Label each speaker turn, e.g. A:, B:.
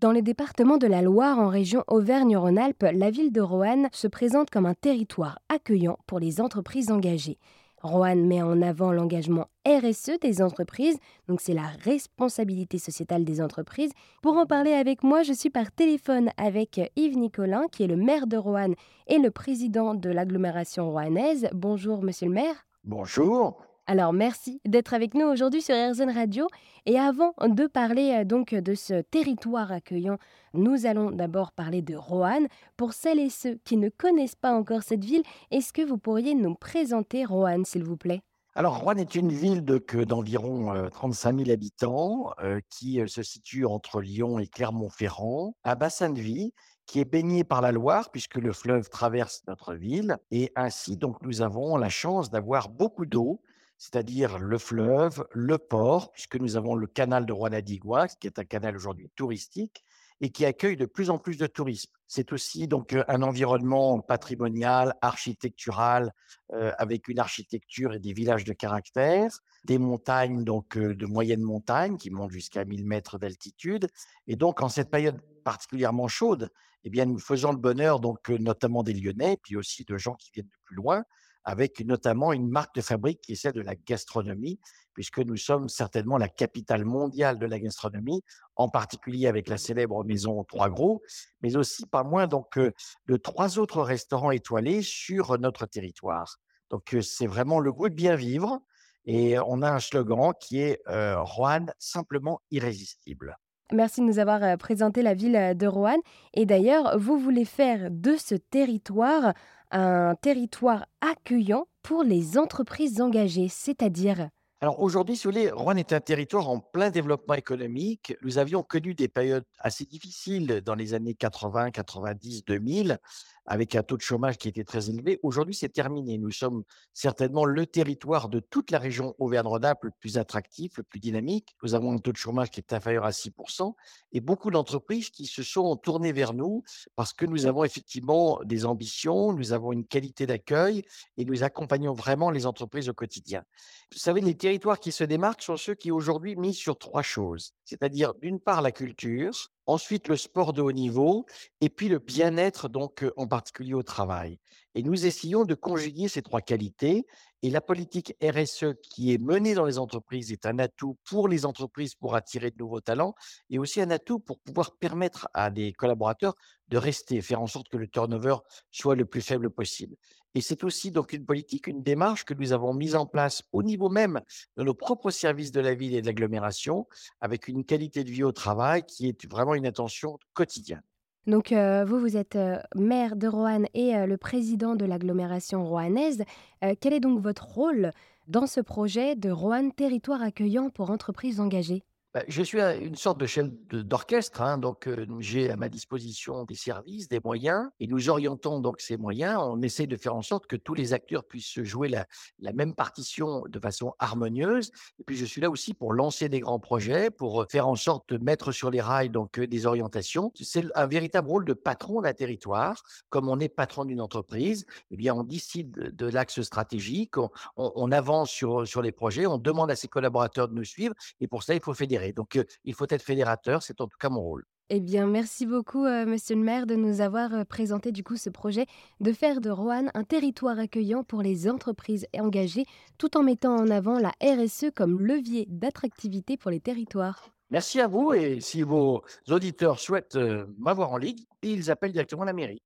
A: Dans le département de la Loire, en région Auvergne-Rhône-Alpes, la ville de Roanne se présente comme un territoire accueillant pour les entreprises engagées. Roanne met en avant l'engagement RSE des entreprises, donc c'est la responsabilité sociétale des entreprises. Pour en parler avec moi, je suis par téléphone avec Yves Nicolin, qui est le maire de Roanne et le président de l'agglomération rouennaise. Bonjour, monsieur le maire.
B: Bonjour.
A: Alors merci d'être avec nous aujourd'hui sur RZN Radio. Et avant de parler euh, donc de ce territoire accueillant, nous allons d'abord parler de Roanne. Pour celles et ceux qui ne connaissent pas encore cette ville, est-ce que vous pourriez nous présenter Roanne, s'il vous plaît?
B: Alors Roanne est une ville d'environ 35 000 habitants euh, qui euh, se situe entre Lyon et Clermont-Ferrand, un bassin de vie qui est baigné par la Loire puisque le fleuve traverse notre ville et ainsi donc nous avons la chance d'avoir beaucoup d'eau c'est-à-dire le fleuve, le port, puisque nous avons le canal de Rouen-Adigua, qui est un canal aujourd'hui touristique et qui accueille de plus en plus de tourisme. C'est aussi donc un environnement patrimonial, architectural, avec une architecture et des villages de caractère, des montagnes donc de moyenne montagne qui montent jusqu'à 1000 mètres d'altitude. Et donc en cette période particulièrement chaude, eh bien nous faisons le bonheur donc notamment des Lyonnais, puis aussi de gens qui viennent de plus loin, avec notamment une marque de fabrique qui est celle de la gastronomie, puisque nous sommes certainement la capitale mondiale de la gastronomie, en particulier avec la célèbre maison Trois Gros, mais aussi pas moins donc de trois autres restaurants étoilés sur notre territoire. Donc c'est vraiment le goût de bien vivre, et on a un slogan qui est Roanne simplement irrésistible.
A: Merci de nous avoir présenté la ville de Roanne. Et d'ailleurs, vous voulez faire de ce territoire un territoire accueillant pour les entreprises engagées, c'est-à-dire
B: alors aujourd'hui, si vous voulez, Rouen est un territoire en plein développement économique. Nous avions connu des périodes assez difficiles dans les années 80, 90, 2000, avec un taux de chômage qui était très élevé. Aujourd'hui, c'est terminé. Nous sommes certainement le territoire de toute la région Auvergne-Rhône-Alpes le plus attractif, le plus dynamique. Nous avons un taux de chômage qui est inférieur à 6% et beaucoup d'entreprises qui se sont tournées vers nous parce que nous avons effectivement des ambitions, nous avons une qualité d'accueil et nous accompagnons vraiment les entreprises au quotidien. Vous savez, les territoires qui se démarquent sont ceux qui aujourd'hui misent sur trois choses, c'est-à-dire d'une part la culture, ensuite le sport de haut niveau et puis le bien-être, donc en particulier au travail. Et nous essayons de conjuguer ces trois qualités. Et la politique RSE qui est menée dans les entreprises est un atout pour les entreprises pour attirer de nouveaux talents et aussi un atout pour pouvoir permettre à des collaborateurs de rester, faire en sorte que le turnover soit le plus faible possible. Et c'est aussi donc une politique, une démarche que nous avons mise en place au niveau même de nos propres services de la ville et de l'agglomération, avec une qualité de vie au travail qui est vraiment une attention quotidienne.
A: Donc euh, vous, vous êtes euh, maire de Roanne et euh, le président de l'agglomération roannaise. quel est donc votre rôle dans ce projet de Roanne Territoire accueillant pour entreprises engagées?
B: Bah, je suis une sorte de chef d'orchestre, hein, donc j'ai à ma disposition des services, des moyens, et nous orientons donc ces moyens. On essaie de faire en sorte que tous les acteurs puissent jouer la, même partition de façon harmonieuse. Et puis je suis là aussi pour lancer des grands projets, pour faire en sorte de mettre sur les rails donc des orientations. C'est un véritable rôle de patron d'un territoire, comme on est patron d'une entreprise. Eh bien, on décide de l'axe stratégique, on, avance sur les projets, on demande à ses collaborateurs de nous suivre, et pour ça il faut fédérer donc, il faut être fédérateur, c'est en tout cas mon rôle.
A: Eh bien, merci beaucoup, monsieur le maire, de nous avoir présenté du coup ce projet de faire de Roanne un territoire accueillant pour les entreprises engagées, tout en mettant en avant la RSE comme levier d'attractivité pour les territoires.
B: Merci à vous et si vos auditeurs souhaitent m'avoir en ligne, ils appellent directement la mairie.